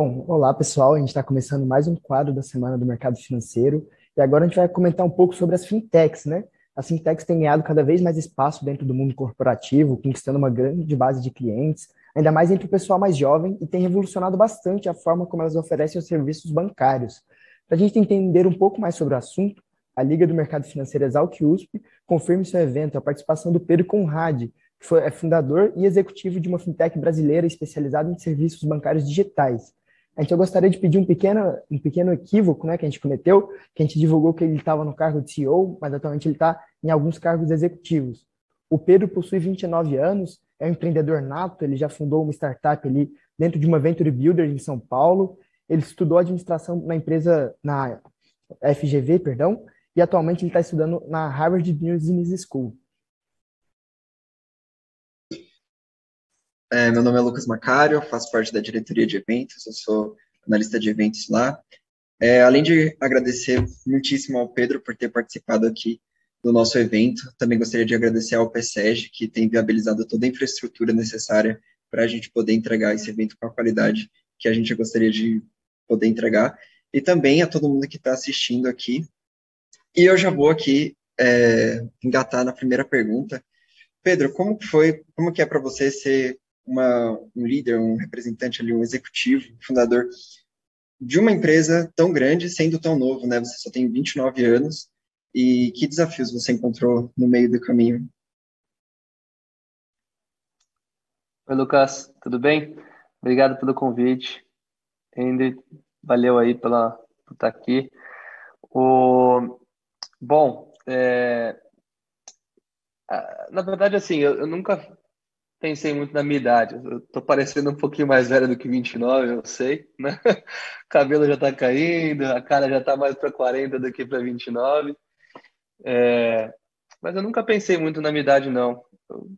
Bom, olá pessoal, a gente está começando mais um quadro da Semana do Mercado Financeiro e agora a gente vai comentar um pouco sobre as fintechs, né? As fintechs têm ganhado cada vez mais espaço dentro do mundo corporativo, conquistando uma grande base de clientes, ainda mais entre o pessoal mais jovem e tem revolucionado bastante a forma como elas oferecem os serviços bancários. Para a gente entender um pouco mais sobre o assunto, a Liga do Mercado Financeiro Exalc USP confirma em seu evento a participação do Pedro Conrad, que foi, é fundador e executivo de uma fintech brasileira especializada em serviços bancários digitais. A gente gostaria de pedir um pequeno, um pequeno equívoco né, que a gente cometeu, que a gente divulgou que ele estava no cargo de CEO, mas atualmente ele está em alguns cargos executivos. O Pedro possui 29 anos, é um empreendedor nato, ele já fundou uma startup ali dentro de uma Venture Builder em São Paulo. Ele estudou administração na empresa, na FGV, perdão, e atualmente ele está estudando na Harvard Business School. É, meu nome é Lucas Macário, faço parte da diretoria de eventos, eu sou analista de eventos lá. É, além de agradecer muitíssimo ao Pedro por ter participado aqui do nosso evento, também gostaria de agradecer ao PSEG, que tem viabilizado toda a infraestrutura necessária para a gente poder entregar esse evento com a qualidade que a gente gostaria de poder entregar, e também a todo mundo que está assistindo aqui. E eu já vou aqui é, engatar na primeira pergunta. Pedro, como foi, como que é para você ser uma, um líder, um representante ali, um executivo, fundador de uma empresa tão grande, sendo tão novo, né? Você só tem 29 anos. E que desafios você encontrou no meio do caminho? Oi, Lucas, tudo bem? Obrigado pelo convite. Andy, valeu aí pela, por estar aqui. O... Bom, é... na verdade, assim, eu, eu nunca pensei muito na minha idade. Eu tô parecendo um pouquinho mais velho do que 29, eu sei, né? O cabelo já tá caindo, a cara já tá mais para 40 do que para 29. É... Mas eu nunca pensei muito na minha idade, não. Eu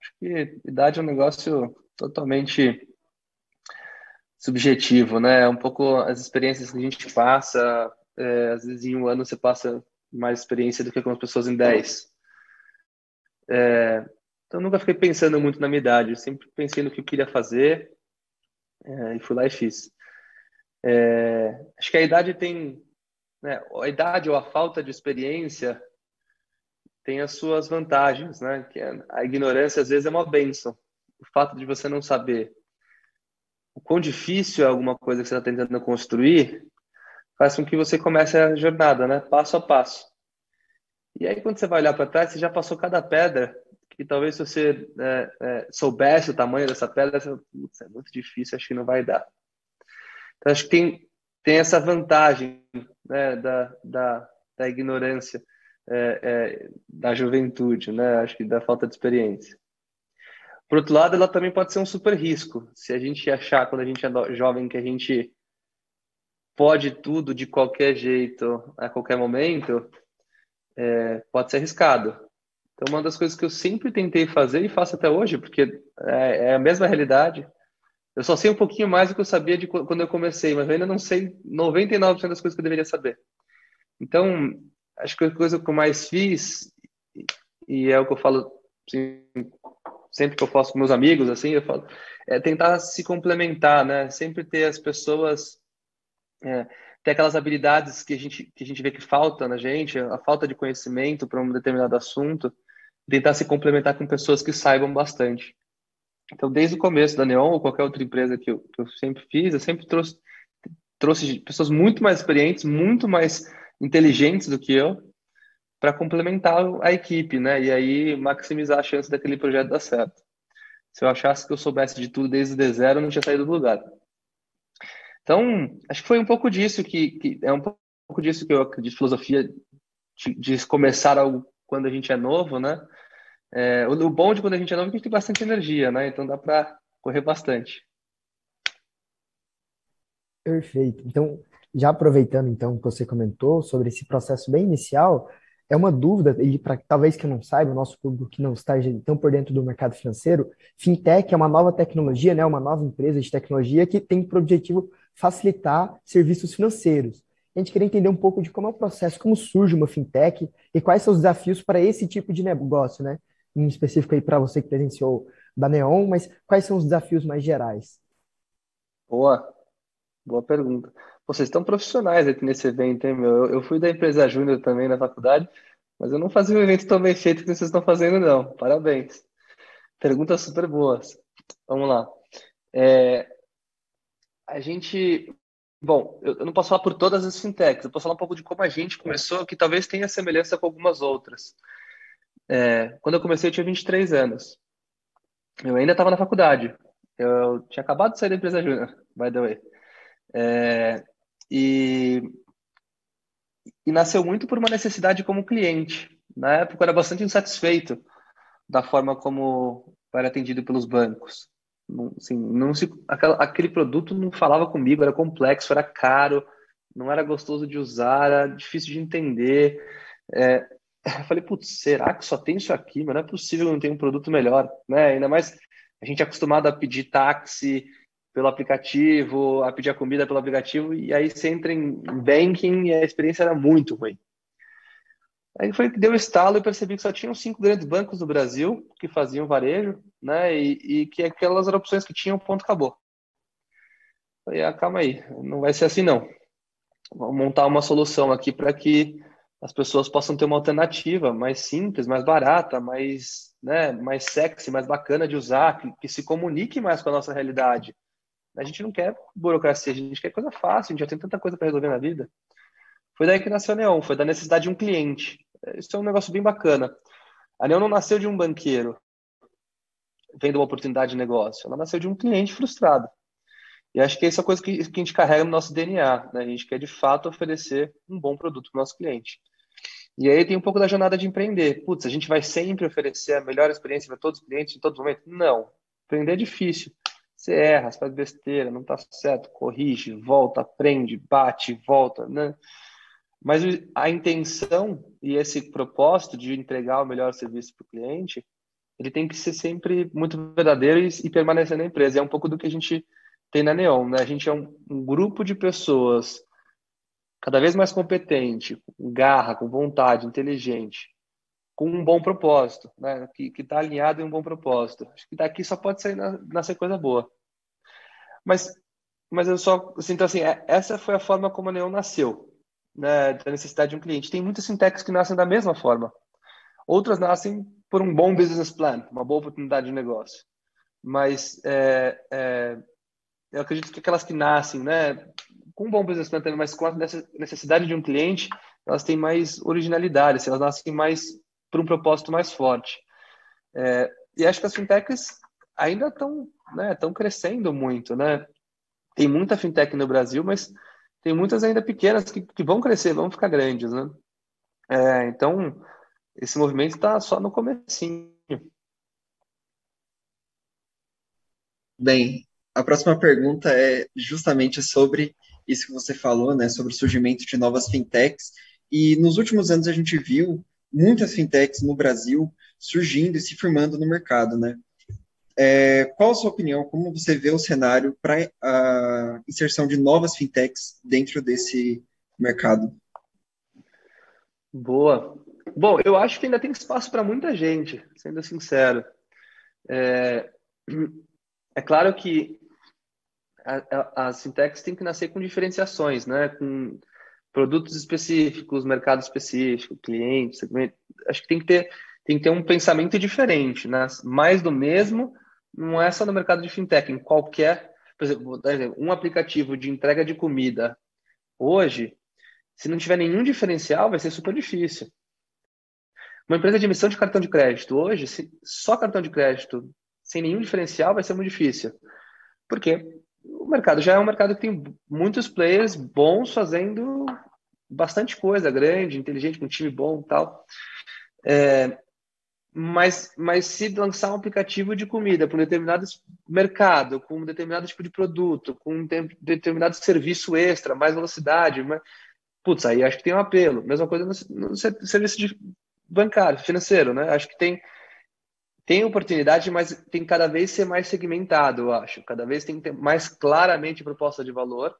acho que idade é um negócio totalmente subjetivo, né? É um pouco as experiências que a gente passa, é, às vezes em um ano você passa mais experiência do que algumas pessoas em 10. É, então, nunca fiquei pensando muito na minha idade, eu sempre pensei no que eu queria fazer é, e fui lá e fiz. É, acho que a idade tem, né, a idade ou a falta de experiência tem as suas vantagens, né? Que é, a ignorância às vezes é uma benção. O fato de você não saber o quão difícil é alguma coisa que você está tentando construir faz com que você comece a jornada, né? Passo a passo. E aí, quando você vai olhar para trás, você já passou cada pedra que talvez se você é, é, soubesse o tamanho dessa pedra, você, putz, é muito difícil, acho que não vai dar. Então, acho que tem, tem essa vantagem né, da, da, da ignorância, é, é, da juventude, né, acho que da falta de experiência. Por outro lado, ela também pode ser um super risco. Se a gente achar, quando a gente é jovem, que a gente pode tudo de qualquer jeito, a qualquer momento, é, pode ser arriscado. Então, uma das coisas que eu sempre tentei fazer e faço até hoje, porque é, é a mesma realidade, eu só sei um pouquinho mais do que eu sabia de quando eu comecei, mas eu ainda não sei 99% das coisas que eu deveria saber. Então, acho que a coisa que eu mais fiz, e é o que eu falo assim, sempre que eu posso com meus amigos, assim, eu falo, é tentar se complementar, né? Sempre ter as pessoas, é, ter aquelas habilidades que a gente que a gente vê que falta na gente, a falta de conhecimento para um determinado assunto, tentar se complementar com pessoas que saibam bastante. Então, desde o começo da Neon ou qualquer outra empresa que eu, que eu sempre fiz, eu sempre trouxe, trouxe pessoas muito mais experientes, muito mais inteligentes do que eu, para complementar a equipe, né? E aí maximizar a chance daquele projeto dar certo. Se eu achasse que eu soubesse de tudo desde o zero, eu não tinha saído do lugar. Então, acho que foi um pouco disso que, que é um pouco disso que eu acredito filosofia de, de começar algo quando a gente é novo, né? É, o, o bom de quando a gente é novo é que a gente tem bastante energia, né? Então dá para correr bastante. Perfeito. Então, já aproveitando então que você comentou sobre esse processo bem inicial, é uma dúvida, e para talvez que não saiba, o nosso público que não está tão por dentro do mercado financeiro, fintech é uma nova tecnologia, né, uma nova empresa de tecnologia que tem por objetivo facilitar serviços financeiros a gente queria entender um pouco de como é o processo, como surge uma fintech e quais são os desafios para esse tipo de negócio, né? Em específico aí para você que presenciou da Neon, mas quais são os desafios mais gerais? Boa. Boa pergunta. Vocês estão profissionais aqui nesse evento, hein, meu? Eu, fui da empresa Júnior também na faculdade, mas eu não fazia um evento tão bem feito que vocês estão fazendo, não. Parabéns. Perguntas super boas. Vamos lá. É, a gente. Bom, eu não posso falar por todas as fintechs, eu posso falar um pouco de como a gente começou, que talvez tenha semelhança com algumas outras. É, quando eu comecei, eu tinha 23 anos. Eu ainda estava na faculdade. Eu tinha acabado de sair da empresa Júnior, by the way. É, e, e nasceu muito por uma necessidade como cliente. Na época, eu era bastante insatisfeito da forma como era atendido pelos bancos. Não, assim, não se, aquela, aquele produto não falava comigo, era complexo, era caro, não era gostoso de usar, era difícil de entender. É, eu falei, putz, será que só tem isso aqui? Mas não é possível que não tenha um produto melhor, né? Ainda mais a gente é acostumado a pedir táxi pelo aplicativo, a pedir a comida pelo aplicativo, e aí você entra em banking e a experiência era muito ruim. Aí foi que deu estalo e percebi que só tinham cinco grandes bancos no Brasil que faziam varejo, né? E, e que aquelas eram opções que tinham, ponto, acabou. Falei, ah, calma aí, não vai ser assim não. Vamos montar uma solução aqui para que as pessoas possam ter uma alternativa mais simples, mais barata, mais, né, mais sexy, mais bacana de usar, que, que se comunique mais com a nossa realidade. A gente não quer burocracia, a gente quer coisa fácil, a gente já tem tanta coisa para resolver na vida. Foi daí que nasceu a Neon, foi da necessidade de um cliente. Isso é um negócio bem bacana. A Neon não nasceu de um banqueiro vendo uma oportunidade de negócio, ela nasceu de um cliente frustrado. E acho que essa é a coisa que, que a gente carrega no nosso DNA. Né? A gente quer, de fato, oferecer um bom produto para o nosso cliente. E aí tem um pouco da jornada de empreender. Putz, a gente vai sempre oferecer a melhor experiência para todos os clientes em todo momento? Não. Empreender é difícil. Você erra, você faz besteira, não está certo, corrige, volta, aprende, bate, volta, né? Mas a intenção e esse propósito de entregar o melhor serviço para o cliente, ele tem que ser sempre muito verdadeiro e, e, permanecer na empresa. É um pouco do que a gente tem na Neon, né? A gente é um, um grupo de pessoas cada vez mais competente, com garra, com vontade, inteligente, com um bom propósito, né? Que está alinhado em um bom propósito. Acho que daqui só pode sair na, nascer coisa boa. Mas, mas eu só sinto assim, é, essa foi a forma como a Neon nasceu né, da necessidade de um cliente. Tem muitas fintechs que nascem da mesma forma. Outras nascem por um bom business plan, uma boa oportunidade de negócio. Mas é, é, eu acredito que aquelas que nascem, né, com um bom business plan mas com a necessidade de um cliente, elas têm mais originalidade, assim, elas nascem mais por um propósito mais forte. É, e acho que as fintechs ainda estão né, crescendo muito, né? Tem muita fintech no Brasil, mas tem muitas ainda pequenas que, que vão crescer, vão ficar grandes, né? É, então, esse movimento está só no comecinho. Bem, a próxima pergunta é justamente sobre isso que você falou, né, sobre o surgimento de novas fintechs. E nos últimos anos a gente viu muitas fintechs no Brasil surgindo e se firmando no mercado, né? É, qual a sua opinião? Como você vê o cenário para a inserção de novas fintechs dentro desse mercado? Boa. Bom, eu acho que ainda tem espaço para muita gente, sendo sincero. É, é claro que as fintechs têm que nascer com diferenciações, né? Com produtos específicos, mercado específico, clientes, segmento. Acho que tem que ter tem que ter um pensamento diferente, né? Mais do mesmo, não é só no mercado de fintech, em qualquer, por exemplo, um aplicativo de entrega de comida hoje, se não tiver nenhum diferencial, vai ser super difícil. Uma empresa de emissão de cartão de crédito hoje, só cartão de crédito sem nenhum diferencial vai ser muito difícil. Porque o mercado já é um mercado que tem muitos players bons fazendo bastante coisa grande, inteligente, com um time bom e tal. É, mas, mas se lançar um aplicativo de comida para um determinado mercado, com um determinado tipo de produto, com um determinado serviço extra, mais velocidade, mas, putz, aí acho que tem um apelo. Mesma coisa no, no serviço de bancário, financeiro, né? Acho que tem tem oportunidade, mas tem cada vez ser mais segmentado, eu acho. Cada vez tem que ter mais claramente proposta de valor.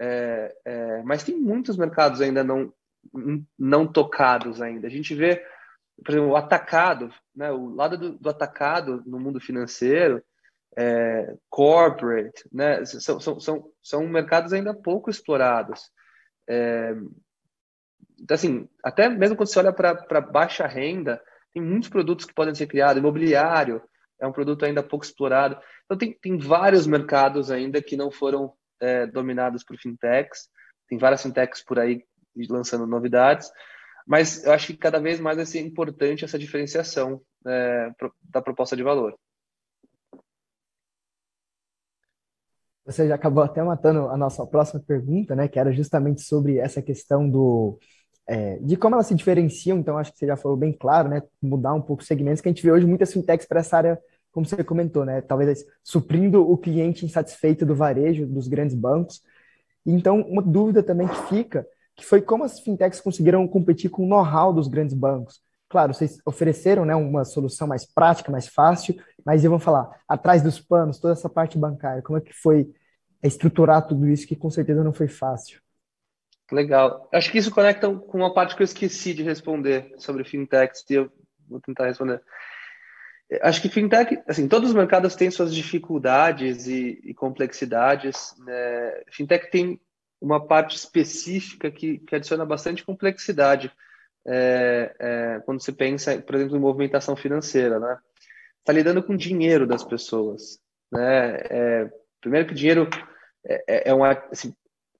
É, é, mas tem muitos mercados ainda não não tocados ainda. A gente vê por exemplo, o atacado, né, o lado do, do, atacado no mundo financeiro, é, corporate, né? São, são, são, são mercados ainda pouco explorados. É, então, assim, até mesmo quando você olha para baixa renda, tem muitos produtos que podem ser criados. Imobiliário é um produto ainda pouco explorado. Então, tem, tem vários mercados ainda que não foram é, dominados por fintechs. Tem várias fintechs por aí lançando novidades. Mas eu acho que cada vez mais vai ser importante essa diferenciação é, da proposta de valor. Você já acabou até matando a nossa próxima pergunta, né? Que era justamente sobre essa questão do é, de como elas se diferenciam. Então, acho que você já falou bem claro, né? Mudar um pouco os segmentos que a gente vê hoje muitas fintechs para essa área, como você comentou, né? Talvez suprindo o cliente insatisfeito do varejo, dos grandes bancos. Então, uma dúvida também que fica, que foi como as fintechs conseguiram competir com o know-how dos grandes bancos. Claro, vocês ofereceram né, uma solução mais prática, mais fácil, mas eu vou falar, atrás dos panos, toda essa parte bancária, como é que foi estruturar tudo isso, que com certeza não foi fácil? Legal. Acho que isso conecta com uma parte que eu esqueci de responder sobre fintechs, e eu vou tentar responder. Acho que fintech, assim, todos os mercados têm suas dificuldades e, e complexidades. Né? Fintech tem uma parte específica que, que adiciona bastante complexidade é, é, quando você pensa, por exemplo, em movimentação financeira, né? Está lidando com dinheiro das pessoas, né? É, primeiro que dinheiro é, é, é uma, assim,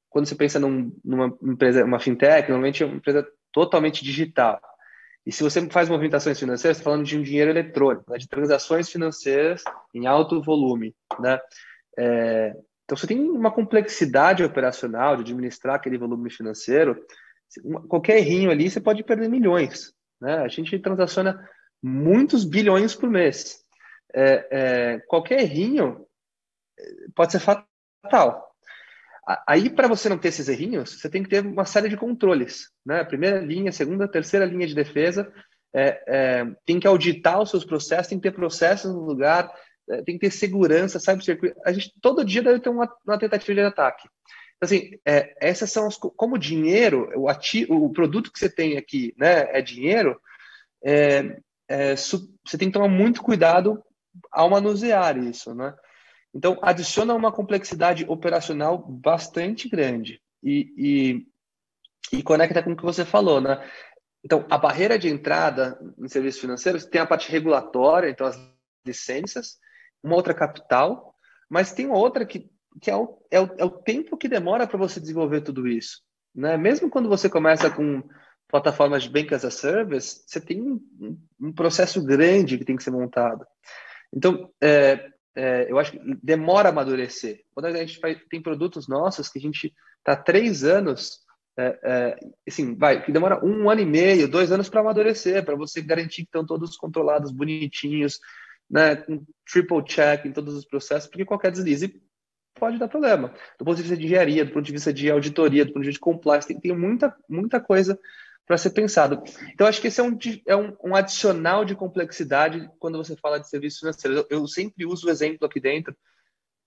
quando você pensa num, numa empresa, uma fintech, normalmente é uma empresa totalmente digital. E se você faz movimentações financeiras, está falando de um dinheiro eletrônico, né? de transações financeiras em alto volume, né? É, então você tem uma complexidade operacional de administrar aquele volume financeiro qualquer errinho ali, você pode perder milhões. Né? A gente transaciona muitos bilhões por mês. É, é, qualquer errinho é, pode ser fatal. Aí, para você não ter esses errinhos, você tem que ter uma série de controles. Né? Primeira linha, segunda, terceira linha de defesa. É, é, tem que auditar os seus processos, tem que ter processos no lugar, tem que ter segurança, sabe? A gente todo dia deve ter uma, uma tentativa de ataque. Assim, é, essas são as, como dinheiro, o, ativo, o produto que você tem aqui, né, é dinheiro. É, é, você tem que tomar muito cuidado ao manusear isso, né? Então, adiciona uma complexidade operacional bastante grande e, e, e conecta com o que você falou, né? Então, a barreira de entrada em serviços financeiros tem a parte regulatória, então as licenças, uma outra capital, mas tem outra que que é o, é o, é o tempo que demora para você desenvolver tudo isso. Né? Mesmo quando você começa com plataformas de Bank as a Service, você tem um, um processo grande que tem que ser montado. Então, é, é, eu acho que demora a amadurecer. Quando a gente faz, tem produtos nossos que a gente está três anos, é, é, assim, vai, que demora um ano e meio, dois anos para amadurecer, para você garantir que estão todos controlados, bonitinhos, né, com triple check em todos os processos, porque qualquer deslize pode dar problema. Do ponto de vista de engenharia, do ponto de vista de auditoria, do ponto de vista de compliance, tem, tem muita, muita coisa para ser pensado. Então, acho que esse é, um, é um, um, adicional de complexidade quando você fala de serviços financeiros. Eu, eu, sempre uso o exemplo aqui dentro.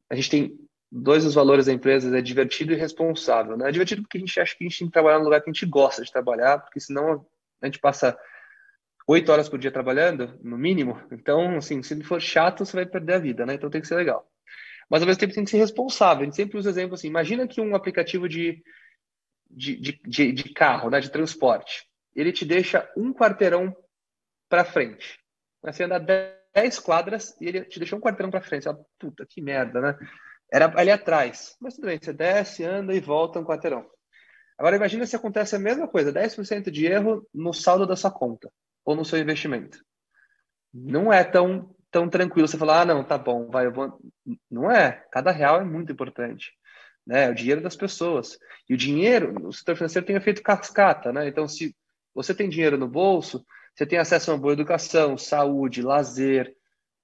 A gente tem dois dos valores da empresa, é divertido e responsável. Né? É divertido porque a gente acha que a gente tem que trabalhar no lugar que a gente gosta de trabalhar, porque senão a gente passa oito horas por dia trabalhando, no mínimo. Então, assim, se for chato, você vai perder a vida, né? Então tem que ser legal mas ao mesmo tempo tem que ser responsável. A gente sempre usa exemplo assim: imagina que um aplicativo de, de, de, de carro, né, de transporte, ele te deixa um quarteirão para frente. Você anda 10 quadras e ele te deixou um quarteirão para frente. Fala, Puta, que merda, né? Era ali atrás. Mas tudo bem, você desce, anda e volta um quarteirão. Agora imagina se acontece a mesma coisa, 10% de erro no saldo da sua conta ou no seu investimento. Não é tão tão tranquilo você falar, ah, não, tá bom, vai, eu vou. Não é. Cada real é muito importante. Né? É o dinheiro das pessoas. E o dinheiro, o setor financeiro tem efeito cascata, né? Então, se você tem dinheiro no bolso, você tem acesso a uma boa educação, saúde, lazer.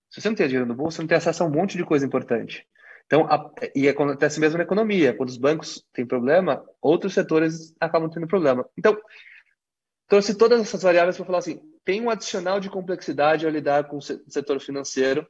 Se você não tem dinheiro no bolso, você não tem acesso a um monte de coisa importante. Então, a, e acontece mesmo na economia. Quando os bancos têm problema, outros setores acabam tendo problema. Então, trouxe todas essas variáveis para falar assim: tem um adicional de complexidade ao lidar com o setor financeiro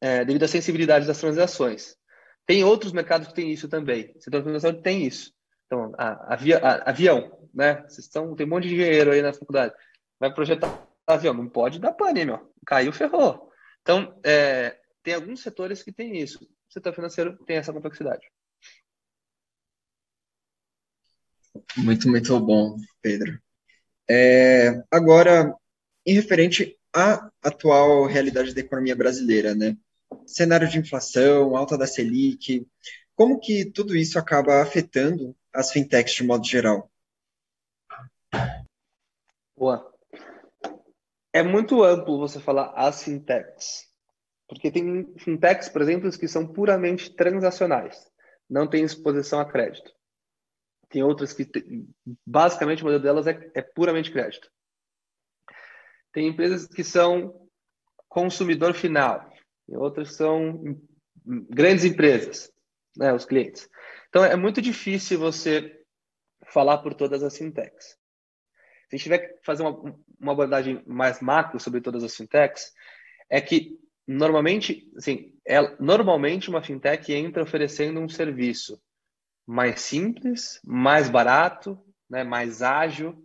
é, devido à sensibilidade das transações. Tem outros mercados que têm isso também. O setor financeiro tem isso. Então, a, a, avião, né? Vocês estão, tem um monte de engenheiro aí na faculdade. Vai projetar avião, não pode dar pane, meu. Caiu, ferrou. Então, é, tem alguns setores que tem isso. O setor financeiro tem essa complexidade. Muito, muito bom, Pedro. É, agora, em referente à atual realidade da economia brasileira, né? Cenário de inflação, alta da Selic, como que tudo isso acaba afetando as fintechs de modo geral? Boa. É muito amplo você falar as fintechs, porque tem fintechs, por exemplo, que são puramente transacionais, não tem exposição a crédito. Tem outras que, basicamente, o modelo delas é, é puramente crédito. Tem empresas que são consumidor final, e outras são grandes empresas, né, os clientes. Então, é muito difícil você falar por todas as fintechs. Se a gente tiver que fazer uma, uma abordagem mais macro sobre todas as fintechs, é que normalmente, assim, é, normalmente uma fintech entra oferecendo um serviço mais simples, mais barato, né, mais ágil.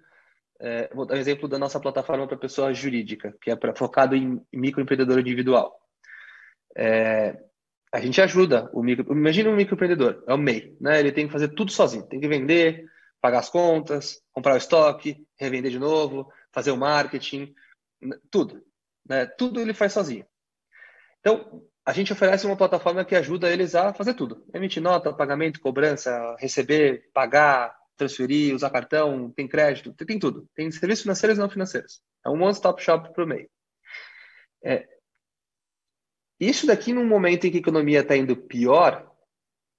É, vou dar um exemplo da nossa plataforma para pessoa jurídica, que é pra, focado em microempreendedor individual. É, a gente ajuda o micro. Imagina um microempreendedor, é o MEI, né? Ele tem que fazer tudo sozinho, tem que vender, pagar as contas, comprar o estoque, revender de novo, fazer o marketing, tudo, né? Tudo ele faz sozinho. Então, a gente oferece uma plataforma que ajuda eles a fazer tudo. Emitir nota, pagamento, cobrança, receber, pagar, transferir, usar cartão, tem crédito, tem, tudo. Tem serviços financeiros e não financeiros. É um one-stop shop para o meio. É, isso daqui, num momento em que a economia está indo pior,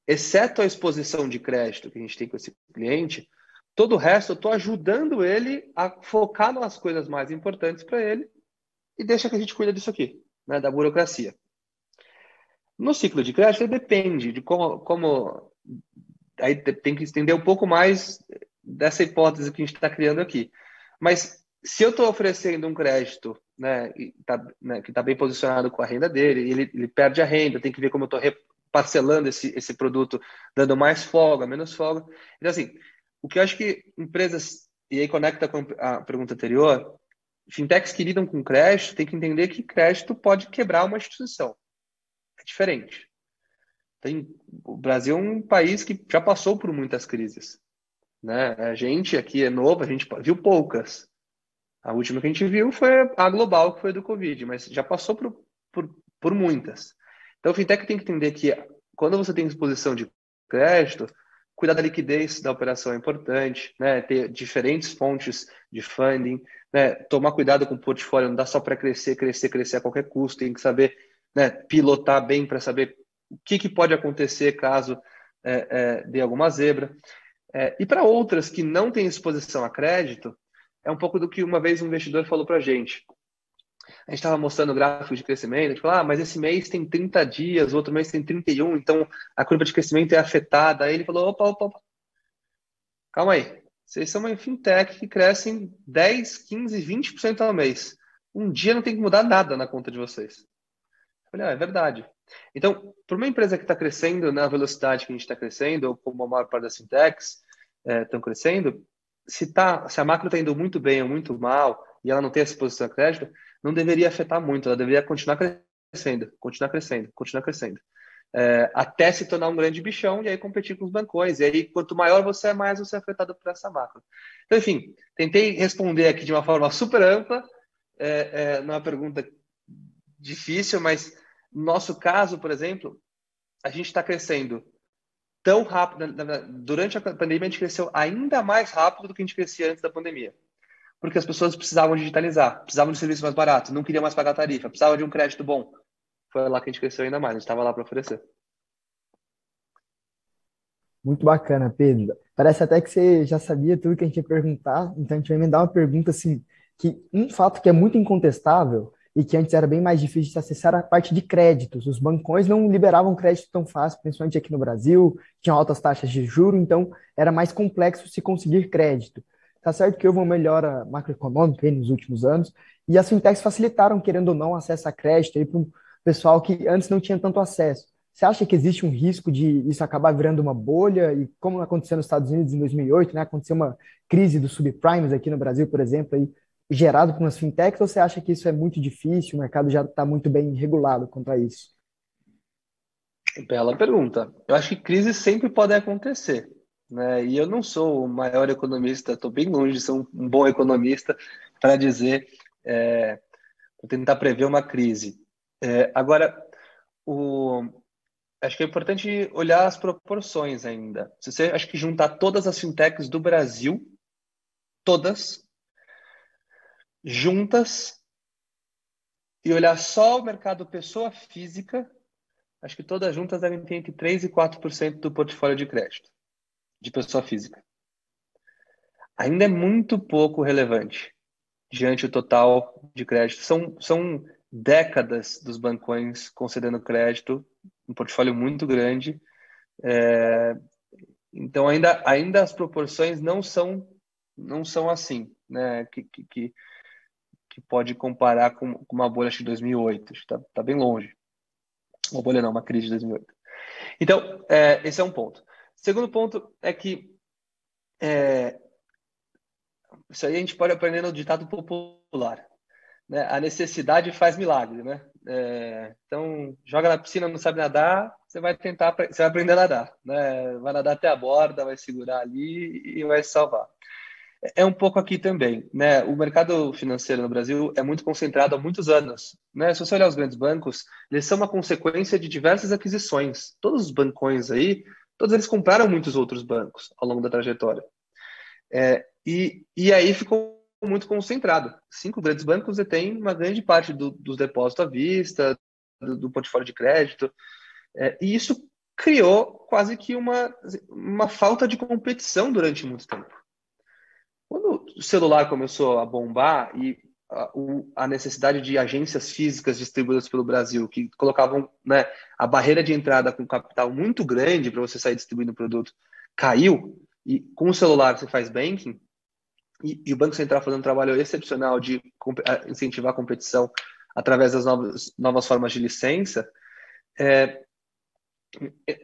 exceto a exposição de crédito que a gente tem com esse cliente, todo o resto eu estou ajudando ele a focar nas coisas mais importantes para ele e deixa que a gente cuida disso aqui, né, da burocracia. No ciclo de crédito, depende de como, como. Aí tem que entender um pouco mais dessa hipótese que a gente está criando aqui. Mas se eu estou oferecendo um crédito né, tá, né, que está bem posicionado com a renda dele, ele, ele perde a renda, tem que ver como eu estou parcelando esse, esse produto, dando mais folga, menos folga. Então, assim, o que eu acho que empresas, e aí conecta com a pergunta anterior, fintechs que lidam com crédito tem que entender que crédito pode quebrar uma instituição diferente. Tem, o Brasil é um país que já passou por muitas crises. Né? A gente aqui é novo, a gente viu poucas. A última que a gente viu foi a global, que foi do Covid, mas já passou por, por, por muitas. Então, o fintech tem que entender que quando você tem exposição de crédito, cuidar da liquidez da operação é importante, né? ter diferentes fontes de funding, né? tomar cuidado com o portfólio, não dá só para crescer, crescer, crescer a qualquer custo, tem que saber né, pilotar bem para saber o que, que, pode acontecer caso é, é, dê alguma zebra. É, e para outras que não têm exposição a crédito, é um pouco do que uma vez um investidor falou para a gente. A gente estava mostrando gráficos de crescimento, a gente falou, ah, mas esse mês tem 30 dias, outro mês tem 31, então a curva de crescimento é afetada. Aí ele falou, opa, opa, opa. calma aí, vocês são uma fintech que crescem 10, 15, 20% ao mês. Um dia não tem que mudar nada na conta de vocês. Falei, ah, é verdade. Então, para uma empresa que está crescendo na velocidade que a gente está crescendo, ou como a maior parte das fintechs estão é, crescendo, se, tá, se a macro está indo muito bem ou muito mal, e ela não tem essa exposição a crédito, não deveria afetar muito, ela deveria continuar crescendo, continuar crescendo, continuar crescendo. É, até se tornar um grande bichão e aí competir com os bancões. E aí, quanto maior você é, mais você é afetado por essa macro. Então, enfim, tentei responder aqui de uma forma super ampla, é, é, numa pergunta difícil, mas no nosso caso, por exemplo, a gente está crescendo tão rápido. Durante a pandemia, a gente cresceu ainda mais rápido do que a gente crescia antes da pandemia. Porque as pessoas precisavam digitalizar, precisavam de serviço mais barato, não queriam mais pagar tarifa, precisavam de um crédito bom. Foi lá que a gente cresceu ainda mais, a gente estava lá para oferecer. Muito bacana, Pedro. Parece até que você já sabia tudo que a gente ia perguntar, então a gente vai me dar uma pergunta assim, que um fato que é muito incontestável e que antes era bem mais difícil de acessar a parte de créditos. Os bancões não liberavam crédito tão fácil, principalmente aqui no Brasil, tinham altas taxas de juro, então era mais complexo se conseguir crédito. Tá certo que houve uma melhora macroeconômica nos últimos anos, e as fintechs facilitaram, querendo ou não, acesso a crédito para o pessoal que antes não tinha tanto acesso. Você acha que existe um risco de isso acabar virando uma bolha? E como aconteceu nos Estados Unidos em 2008, né? aconteceu uma crise dos subprimes aqui no Brasil, por exemplo, aí gerado por umas fintechs ou você acha que isso é muito difícil, o mercado já está muito bem regulado quanto a isso? Bela pergunta. Eu acho que crises sempre podem acontecer. Né? E eu não sou o maior economista, estou bem longe de ser um, bom economista para dizer, é, tentar prever uma crise. É, agora, o, acho que é importante olhar as proporções ainda. Se você acho que juntar todas as fintechs do Brasil, todas, juntas, e olhar só o mercado pessoa física, acho que todas juntas devem ter entre 3% e 4% do portfólio de crédito de pessoa física. Ainda é muito pouco relevante diante do total de crédito. São, são décadas dos bancões concedendo crédito, um portfólio muito grande. É, então, ainda, ainda as proporções não são, não são assim, né? que, que, que, que pode comparar com, uma bolha de 2008. Está tá bem longe. Uma bolha não, uma crise de 2008. Então, é, esse é um ponto. Segundo ponto é que é, isso aí a gente pode aprender no ditado popular. Né? A necessidade faz milagre, né? É, então, joga na piscina, não sabe nadar, você vai tentar, você vai aprender a nadar, né? Vai nadar até a borda, vai segurar ali e vai salvar. É um pouco aqui também, né? O mercado financeiro no Brasil é muito concentrado há muitos anos, né? Se você olhar os grandes bancos, eles são uma consequência de diversas aquisições. Todos os bancões aí, todos eles compraram muitos outros bancos ao longo da trajetória. É, e, e aí ficou muito concentrado. Cinco grandes bancos detêm uma grande parte do, dos depósitos à vista, do, do portfólio de crédito, é, e isso criou quase que uma, uma falta de competição durante muito tempo. Quando o celular começou a bombar e a, a necessidade de agências físicas distribuídas pelo Brasil, que colocavam né, a barreira de entrada com capital muito grande para você sair distribuindo o produto, caiu, e com o celular você faz banking, e, e, o Banco Central fazendo um trabalho excepcional de incentivar a competição através das novas, novas formas de licença, é,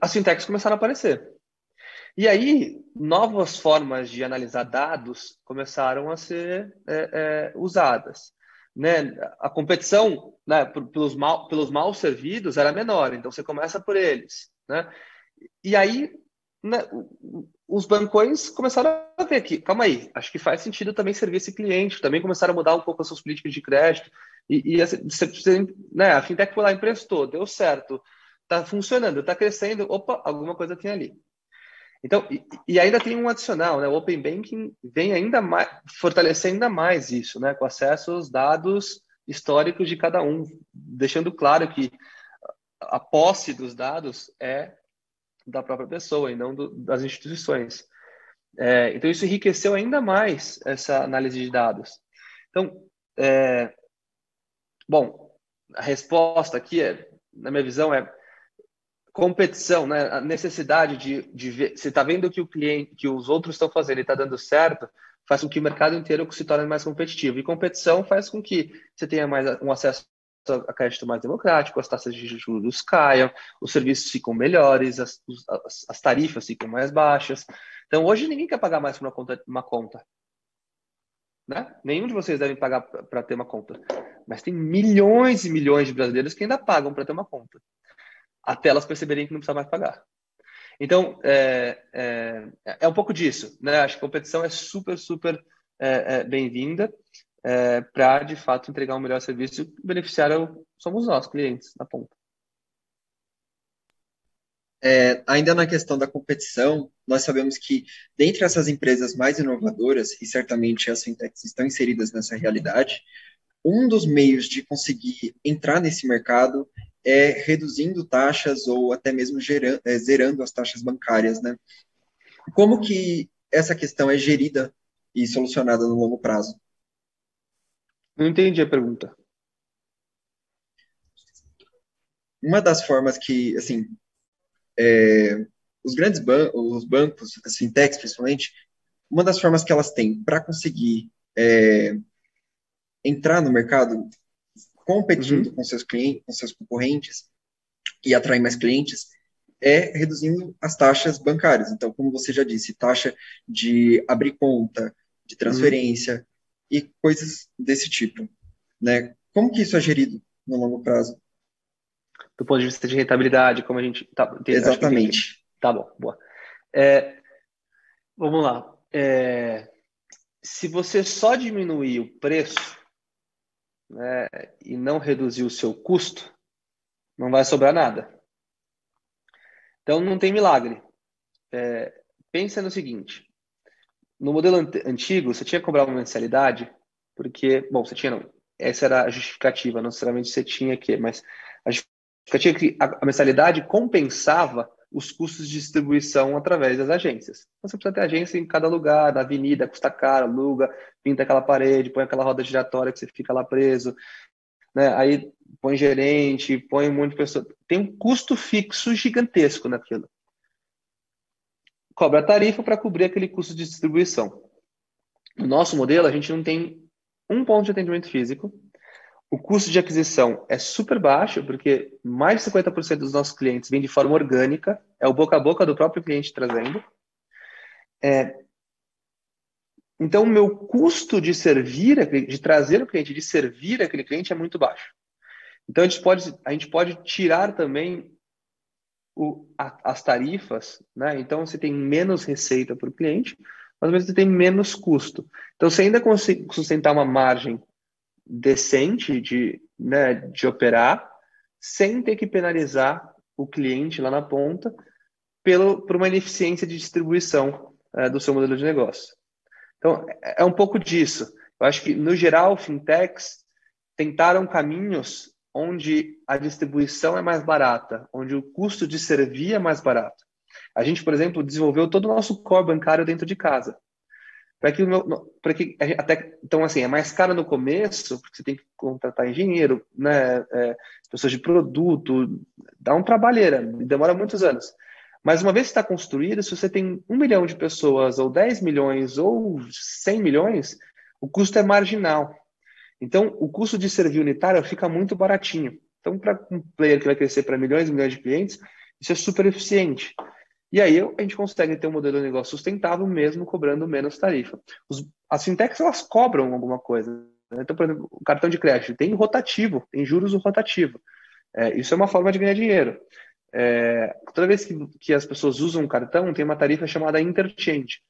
as fintechs começaram a aparecer. E aí, novas formas de analisar dados começaram a ser é, é, usadas. Né? A competição né, pelos, mal, pelos mal servidos era menor, então você começa por eles. Né? E aí, né, os bancões começaram a ver que, calma aí, acho que faz sentido também servir esse cliente, também começaram a mudar um pouco as suas políticas de crédito. E, e assim, né, a fintech foi lá, emprestou, deu certo, está funcionando, está crescendo, opa, alguma coisa tem ali. Então, e, e, ainda tem um adicional, né? O Open Banking vem ainda mais, fortalecer ainda mais isso, né? Com acesso aos dados históricos de cada um, deixando claro que a posse dos dados é da própria pessoa e não do, das instituições. É, então, isso enriqueceu ainda mais essa análise de dados. Então, é, bom, a resposta aqui, é, na minha visão, é competição, né? a necessidade de, de ver, você está vendo que o cliente, que os outros estão fazendo e está dando certo, faz com que o mercado inteiro se torne mais competitivo. E competição faz com que você tenha mais um acesso a crédito mais democrático, as taxas de juros caiam, os serviços ficam melhores, as, as, as tarifas ficam mais baixas. Então, hoje ninguém quer pagar mais por uma conta. Uma conta né? Nenhum de vocês devem pagar para ter uma conta. Mas tem milhões e milhões de brasileiros que ainda pagam para ter uma conta. Até elas perceberem que não precisa mais pagar. Então, é, é, é um pouco disso. Né? Acho que competição é super, super é, é bem-vinda é, para, de fato, entregar um melhor serviço e beneficiar somos nós, clientes, na ponta. É, ainda na questão da competição, nós sabemos que, dentre essas empresas mais inovadoras, e certamente as fintechs estão inseridas nessa realidade, um dos meios de conseguir entrar nesse mercado é reduzindo taxas ou até mesmo gerando, é, zerando as taxas bancárias, né? Como que essa questão é gerida e solucionada no longo prazo? Não entendi a pergunta. Uma das formas que, assim, é, os grandes ban os bancos, as fintechs principalmente, uma das formas que elas têm para conseguir é, entrar no mercado competindo uhum. com seus clientes, com seus concorrentes e atrair mais clientes, é reduzindo as taxas bancárias. Então, como você já disse, taxa de abrir conta, de transferência, uhum e coisas desse tipo, né? Como que isso é gerido no longo prazo? do ponto de vista de rentabilidade, como a gente. Tá, Exatamente. Gente, tá bom, boa. É, vamos lá. É, se você só diminuir o preço né, e não reduzir o seu custo, não vai sobrar nada. Então não tem milagre. É, pensa no seguinte: no modelo antigo, você tinha que cobrar uma mensalidade, porque, bom, você tinha não, essa era a justificativa, não necessariamente você tinha que, mas a justificativa é que a, a mensalidade compensava os custos de distribuição através das agências. Então, você precisa ter agência em cada lugar, na avenida, custa caro, aluga, pinta aquela parede, põe aquela roda giratória que você fica lá preso, né? aí põe gerente, põe monte de pessoas. Tem um custo fixo gigantesco naquilo. Cobra tarifa para cobrir aquele custo de distribuição. No nosso modelo, a gente não tem um ponto de atendimento físico, o custo de aquisição é super baixo, porque mais de 50% dos nossos clientes vêm de forma orgânica, é o boca a boca do próprio cliente trazendo. É, então, o meu custo de servir, de trazer o cliente, de servir aquele cliente é muito baixo. Então, a gente pode, a gente pode tirar também o, a, as tarifas, né? Então, você tem menos receita para o cliente, mas você tem menos custo. Então, você ainda consegue sustentar uma margem decente de, né, de operar sem ter que penalizar o cliente lá na ponta pelo, por uma ineficiência de distribuição é, do seu modelo de negócio. Então, é, é um pouco disso. Eu acho que, no geral, fintechs tentaram caminhos onde a distribuição é mais barata, onde o custo de servir é mais barato. A gente, por exemplo, desenvolveu todo o nosso core bancário dentro de casa para que o meu, para que até então assim é mais caro no começo porque você tem que contratar engenheiro, né, é, pessoas de produto, dá um trabalheira, demora muitos anos. Mas uma vez que está construído, se você tem um milhão de pessoas, ou 10 milhões, ou 100 milhões, o custo é marginal. Então, o custo de servir unitário fica muito baratinho. Então, para um player que vai crescer para milhões e milhões de clientes, isso é super eficiente. E aí a gente consegue ter um modelo de negócio sustentável mesmo cobrando menos tarifa. Os, as fintechs elas cobram alguma coisa. Né? Então, por exemplo, o cartão de crédito tem rotativo, tem juros rotativo. É, isso é uma forma de ganhar dinheiro. É, toda vez que, que as pessoas usam um cartão, tem uma tarifa chamada interchange,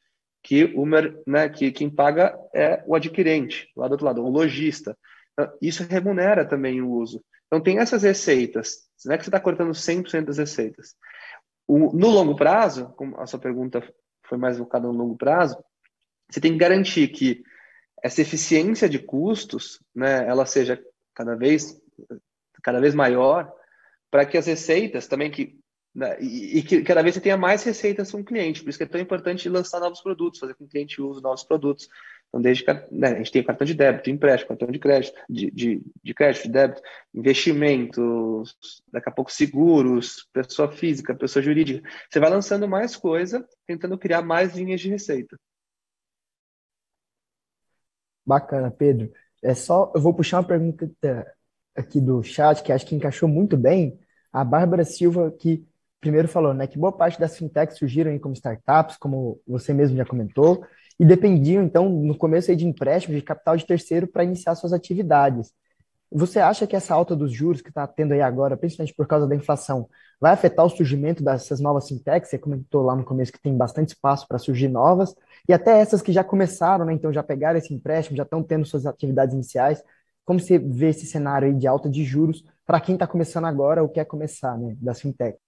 que, o, né, que quem paga é o adquirente, lá do outro lado, o lojista. Então, isso remunera também o uso. Então, tem essas receitas. Não é que você está cortando 100% das receitas. O, no longo prazo, como a sua pergunta foi mais focada no longo prazo, você tem que garantir que essa eficiência de custos, né, ela seja cada vez cada vez maior, para que as receitas também que né, e, e, que cada vez você tenha mais receitas com o cliente. Por isso que é tão importante lançar novos produtos, fazer com que o cliente use novos produtos. Então, desde né, a gente tem cartão de débito, empréstimo, cartão de crédito, de, de, de crédito, de débito, investimentos, daqui a pouco seguros, pessoa física, pessoa jurídica. Você vai lançando mais coisa, tentando criar mais linhas de receita. Bacana, Pedro. É só, eu vou puxar uma pergunta aqui do chat que acho que encaixou muito bem. A Bárbara Silva que primeiro falou, né, que boa parte das fintechs surgiram como startups, como você mesmo já comentou, e dependiam, então, no começo aí de empréstimos de capital de terceiro para iniciar suas atividades. Você acha que essa alta dos juros que está tendo aí agora, principalmente por causa da inflação, vai afetar o surgimento dessas novas fintechs? Você comentou lá no começo que tem bastante espaço para surgir novas, e até essas que já começaram, né? Então já pegaram esse empréstimo, já estão tendo suas atividades iniciais. Como você vê esse cenário aí de alta de juros para quem está começando agora ou quer começar, né? Das fintechs?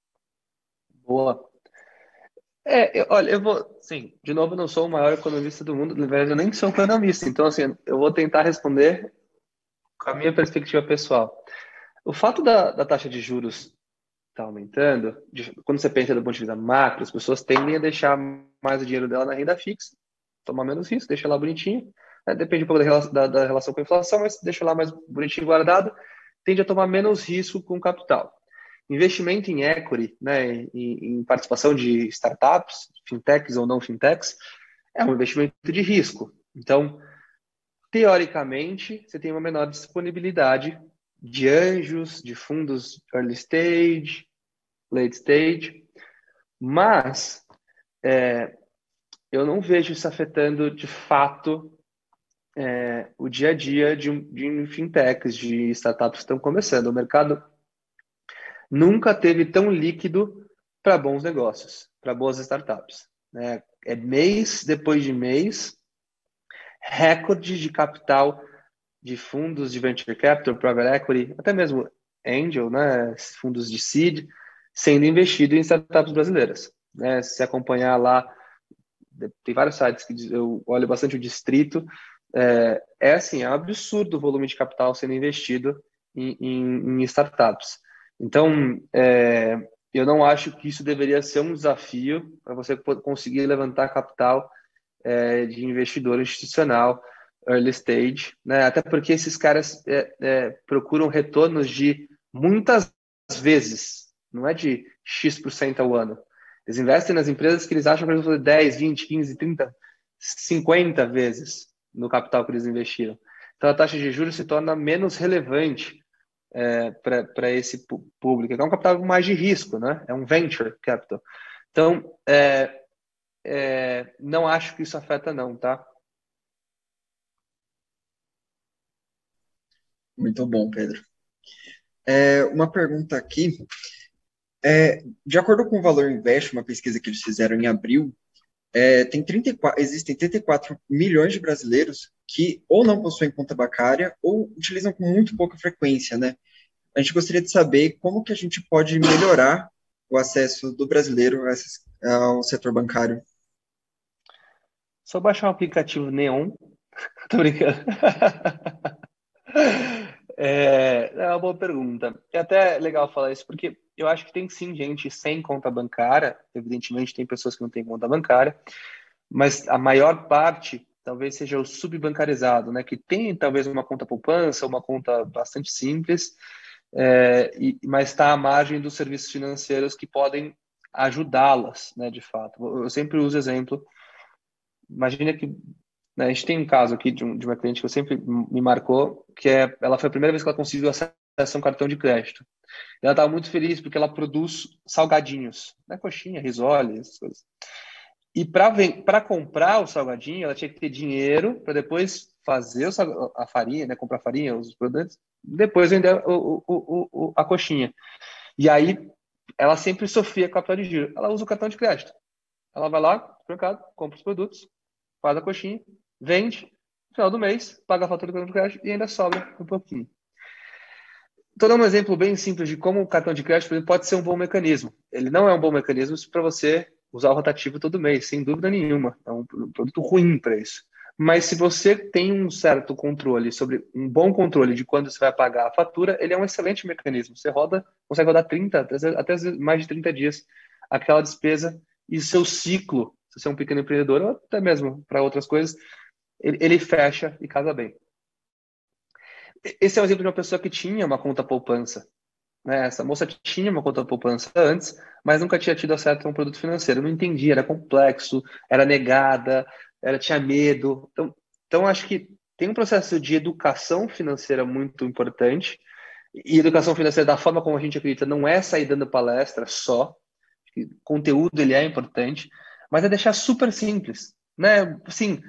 Boa. É, eu, olha, eu vou, sim, de novo, eu não sou o maior economista do mundo, na verdade, eu nem sou economista, então, assim, eu vou tentar responder com a minha perspectiva pessoal. O fato da, da taxa de juros estar tá aumentando, de, quando você pensa do ponto de vista macro, as pessoas tendem a deixar mais o dinheiro dela na renda fixa, tomar menos risco, deixa lá bonitinho, né? depende um pouco da, da, da relação com a inflação, mas deixa lá mais bonitinho guardado, tende a tomar menos risco com o capital. Investimento em equity, né, em, em participação de startups, fintechs ou não fintechs, é um investimento de risco. Então, teoricamente, você tem uma menor disponibilidade de anjos, de fundos early stage, late stage, mas é, eu não vejo isso afetando de fato é, o dia a dia de, de fintechs, de startups que estão começando. O mercado nunca teve tão líquido para bons negócios, para boas startups. Né? É mês depois de mês, recorde de capital de fundos de venture capital, private equity, até mesmo angel, né, fundos de seed, sendo investido em startups brasileiras. Né? Se acompanhar lá, tem vários sites que eu olho bastante o distrito, é, é assim, é um absurdo o volume de capital sendo investido em, em, em startups. Então, é, eu não acho que isso deveria ser um desafio para você conseguir levantar capital é, de investidor institucional early stage, né? Até porque esses caras é, é, procuram retornos de muitas vezes, não é de X% ao ano. Eles investem nas empresas que eles acham que eles vão fazer 10, 20, 15, 30, 50 vezes no capital que eles investiram. Então a taxa de juros se torna menos relevante é, para esse público. É um capital mais de risco, né? É um venture capital. Então, é, é, não acho que isso afeta não, tá? Muito bom, Pedro. É, uma pergunta aqui. É, de acordo com o Valor Invest, uma pesquisa que eles fizeram em abril, é, tem 34, existem 34 milhões de brasileiros que ou não possuem conta bancária ou utilizam com muito pouca frequência, né? A gente gostaria de saber como que a gente pode melhorar o acesso do brasileiro ao setor bancário. Só baixar o aplicativo Neon. Tô brincando. É, é uma boa pergunta. É até legal falar isso, porque eu acho que tem sim gente sem conta bancária, evidentemente tem pessoas que não têm conta bancária, mas a maior parte talvez seja o subbancarizado, né, que tem talvez uma conta poupança, uma conta bastante simples, é, e, mas está à margem dos serviços financeiros que podem ajudá-las, né, de fato. Eu sempre uso exemplo. Imagina que né? A gente tem um caso aqui de, um, de, uma cliente que eu sempre me marcou, que é, ela foi a primeira vez que ela conseguiu acesso a um cartão de crédito. E ela estava muito feliz porque ela produz salgadinhos, né? coxinha, risole, essas coisas. E para comprar o salgadinho, ela tinha que ter dinheiro para depois fazer a farinha, né? comprar farinha, os produtos, depois vender o, o, o, a coxinha. E aí ela sempre sofria a de giro. Ela usa o cartão de crédito. Ela vai lá mercado, compra os produtos, faz a coxinha, vende, no final do mês, paga a fatura do cartão de crédito e ainda sobra um pouquinho. Estou dando um exemplo bem simples de como o cartão de crédito exemplo, pode ser um bom mecanismo. Ele não é um bom mecanismo para você usar o rotativo todo mês, sem dúvida nenhuma. É um produto ruim para isso. Mas se você tem um certo controle sobre um bom controle de quando você vai pagar a fatura, ele é um excelente mecanismo. Você roda, consegue rodar 30, até mais de 30 dias aquela despesa e seu ciclo, se você é um pequeno empreendedor ou até mesmo para outras coisas, ele, ele fecha e casa bem. Esse é o exemplo de uma pessoa que tinha uma conta poupança. Né? Essa moça tinha uma conta poupança antes, mas nunca tinha tido acesso a um produto financeiro. Não entendia, era complexo, era negada, ela tinha medo. Então, então acho que tem um processo de educação financeira muito importante. E educação financeira, da forma como a gente acredita, não é sair dando palestra só. Conteúdo ele é importante, mas é deixar super simples, né? Assim,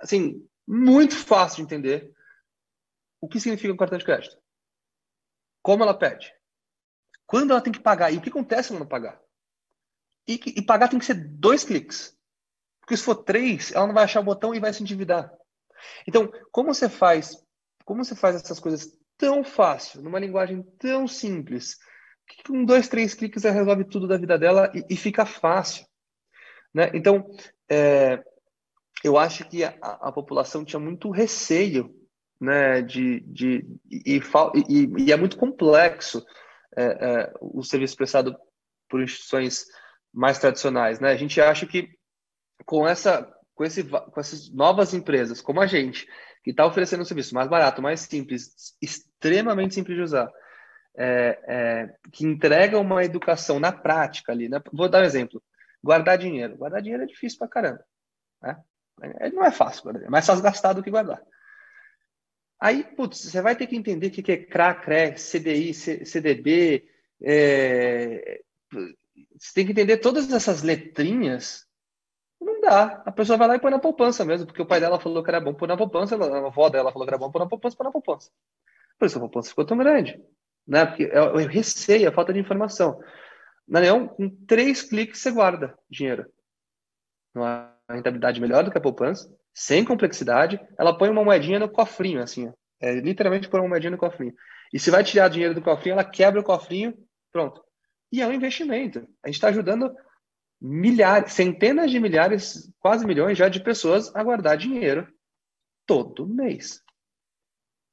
assim, muito fácil de entender o que significa um cartão de crédito. Como ela pede. Quando ela tem que pagar e o que acontece quando não pagar. E, e pagar tem que ser dois cliques. Porque se for três, ela não vai achar o botão e vai se endividar. Então, como você faz, como você faz essas coisas tão fácil, numa linguagem tão simples, que com dois, três cliques ela resolve tudo da vida dela e, e fica fácil. Né? Então, é, eu acho que a, a população tinha muito receio, né, de, de e, e, e é muito complexo é, é, o serviço prestado por instituições mais tradicionais, né? A gente acha que com essa com, esse, com essas novas empresas, como a gente, que está oferecendo um serviço mais barato, mais simples, extremamente simples de usar, é, é, que entrega uma educação na prática ali. Né? Vou dar um exemplo. Guardar dinheiro. Guardar dinheiro é difícil pra caramba. Né? É, não é fácil guardar, é mais fácil gastar do que guardar. Aí, putz, você vai ter que entender o que é CRA, CRE, CDI, CDB. É... Você tem que entender todas essas letrinhas. Não dá. A pessoa vai lá e põe na poupança mesmo, porque o pai dela falou que era bom pôr na poupança, a avó dela falou que era bom pôr na poupança, pôr na poupança. Por isso a poupança ficou tão grande. né? Porque é o receio, a falta de informação. Na Neon, com três cliques você guarda dinheiro. Uma rentabilidade melhor do que a poupança, sem complexidade. Ela põe uma moedinha no cofrinho, assim. É literalmente pôr uma moedinha no cofrinho. E se vai tirar dinheiro do cofrinho, ela quebra o cofrinho, pronto. E é um investimento. A gente está ajudando milhares, centenas de milhares, quase milhões já de pessoas a guardar dinheiro todo mês.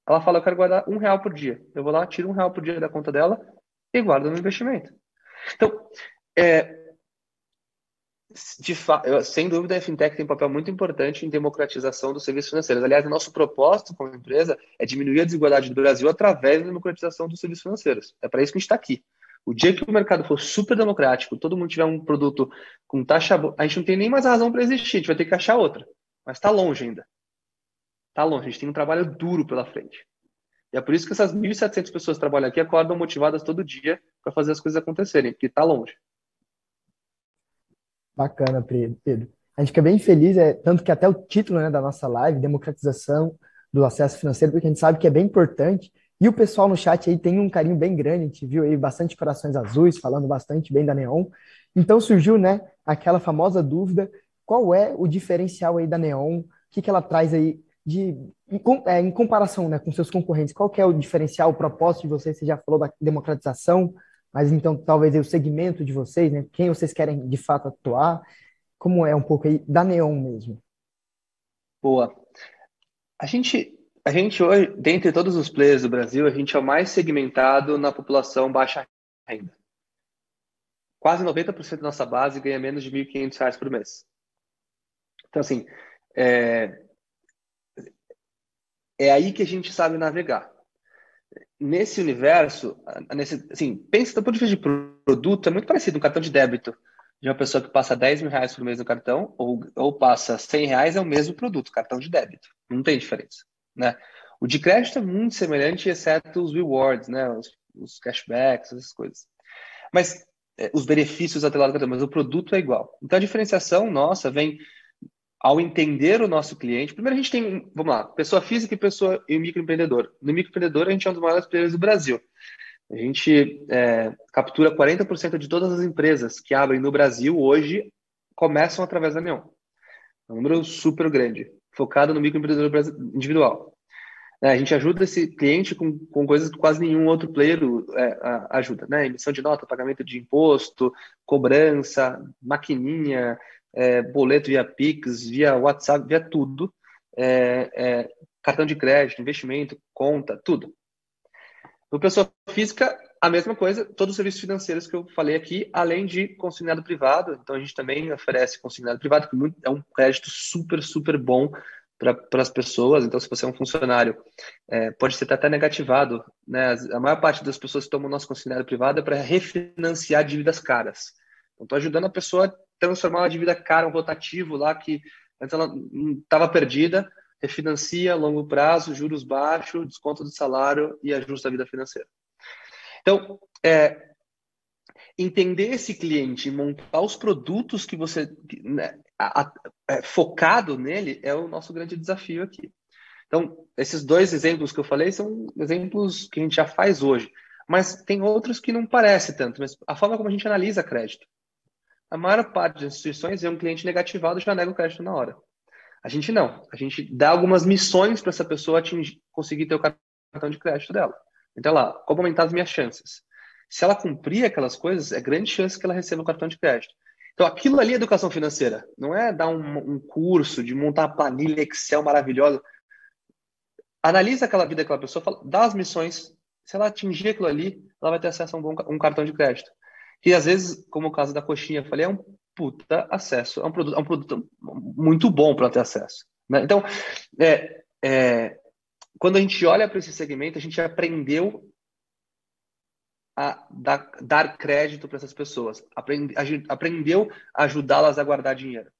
Ela fala, eu quero guardar um real por dia. Eu vou lá, tiro um real por dia da conta dela e guardo no investimento. Então, é, de sem dúvida, a fintech tem um papel muito importante em democratização dos serviços financeiros. Aliás, o nosso propósito como empresa é diminuir a desigualdade do Brasil através da democratização dos serviços financeiros. É para isso que a gente está aqui. O dia que o mercado for super democrático, todo mundo tiver um produto com taxa boa, a gente não tem nem mais razão para existir, a gente vai ter que achar outra. Mas está longe ainda. Está longe, a gente tem um trabalho duro pela frente. E é por isso que essas 1.700 pessoas que trabalham aqui acordam motivadas todo dia para fazer as coisas acontecerem, porque está longe. Bacana, Pedro. A gente fica bem feliz, é, tanto que até o título né, da nossa live, Democratização do Acesso Financeiro, porque a gente sabe que é bem importante. E o pessoal no chat aí tem um carinho bem grande, a gente viu aí bastante corações azuis, falando bastante bem da Neon. Então surgiu, né, aquela famosa dúvida, qual é o diferencial aí da Neon? O que, que ela traz aí de em, é, em comparação né, com seus concorrentes, qual que é o diferencial, o propósito de vocês? Você já falou da democratização, mas então talvez o segmento de vocês, né, quem vocês querem de fato atuar, como é um pouco aí da Neon mesmo? Boa. A gente, a gente hoje, dentre todos os players do Brasil, a gente é o mais segmentado na população baixa renda. Quase 90% da nossa base ganha menos de R$ 1.500 por mês. Então, assim, é, é aí que a gente sabe navegar. Nesse universo, nesse, assim, pensa do ponto de vista de produto, é muito parecido um cartão de débito de uma pessoa que passa 10 mil reais por mês no cartão ou, ou passa 100 reais, é o mesmo produto, cartão de débito. Não tem diferença, né? O de crédito é muito semelhante, exceto os rewards, né? Os, os cashbacks, essas coisas. Mas é, os benefícios atrelados mas o produto é igual. Então a diferenciação nossa vem ao entender o nosso cliente, primeiro a gente tem, vamos lá, pessoa física e pessoa e microempreendedor. No microempreendedor, a gente é um dos maiores players do Brasil. A gente é, captura 40% de todas as empresas que abrem no Brasil hoje começam através da Neon. É um número super grande, focado no microempreendedor individual. É, a gente ajuda esse cliente com, com coisas que quase nenhum outro player é, ajuda, né? Emissão de nota, pagamento de imposto, cobrança, maquininha, é, boleto via Pix, via WhatsApp, via tudo, é, é, cartão de crédito, investimento, conta, tudo. No pessoa física, a mesma coisa, todos os serviços financeiros que eu falei aqui, além de consignado privado. Então, a gente também oferece consignado privado, que é um crédito super, super bom para as pessoas. Então, se você é um funcionário, é, pode ser até negativado. Né? A maior parte das pessoas que tomam nosso consignado privado é para refinanciar dívidas caras. Então, estou ajudando a pessoa transformar uma dívida cara, um rotativo lá que antes ela estava perdida, refinancia a longo prazo, juros baixos, desconto do salário e ajusta a vida financeira. Então, é, entender esse cliente e montar os produtos que você né, a, a, é, focado nele é o nosso grande desafio aqui. Então, esses dois exemplos que eu falei são exemplos que a gente já faz hoje, mas tem outros que não parece tanto. Mas a forma como a gente analisa crédito, a maior parte das instituições é um cliente negativado já nega o crédito na hora. A gente não. A gente dá algumas missões para essa pessoa atingir, conseguir ter o cartão de crédito dela. Então, lá, como aumentar as minhas chances? Se ela cumprir aquelas coisas, é grande chance que ela receba o cartão de crédito. Então, aquilo ali é educação financeira. Não é dar um, um curso de montar uma planilha Excel maravilhosa. Analisa aquela vida daquela pessoa, fala, dá as missões. Se ela atingir aquilo ali, ela vai ter acesso a um, bom, um cartão de crédito que às vezes, como o caso da coxinha, eu falei, é um puta acesso, é um produto, é um produto muito bom para ter acesso. Né? Então, é, é, quando a gente olha para esse segmento, a gente aprendeu a dar, dar crédito para essas pessoas, aprende, a aprendeu a ajudá-las a guardar dinheiro,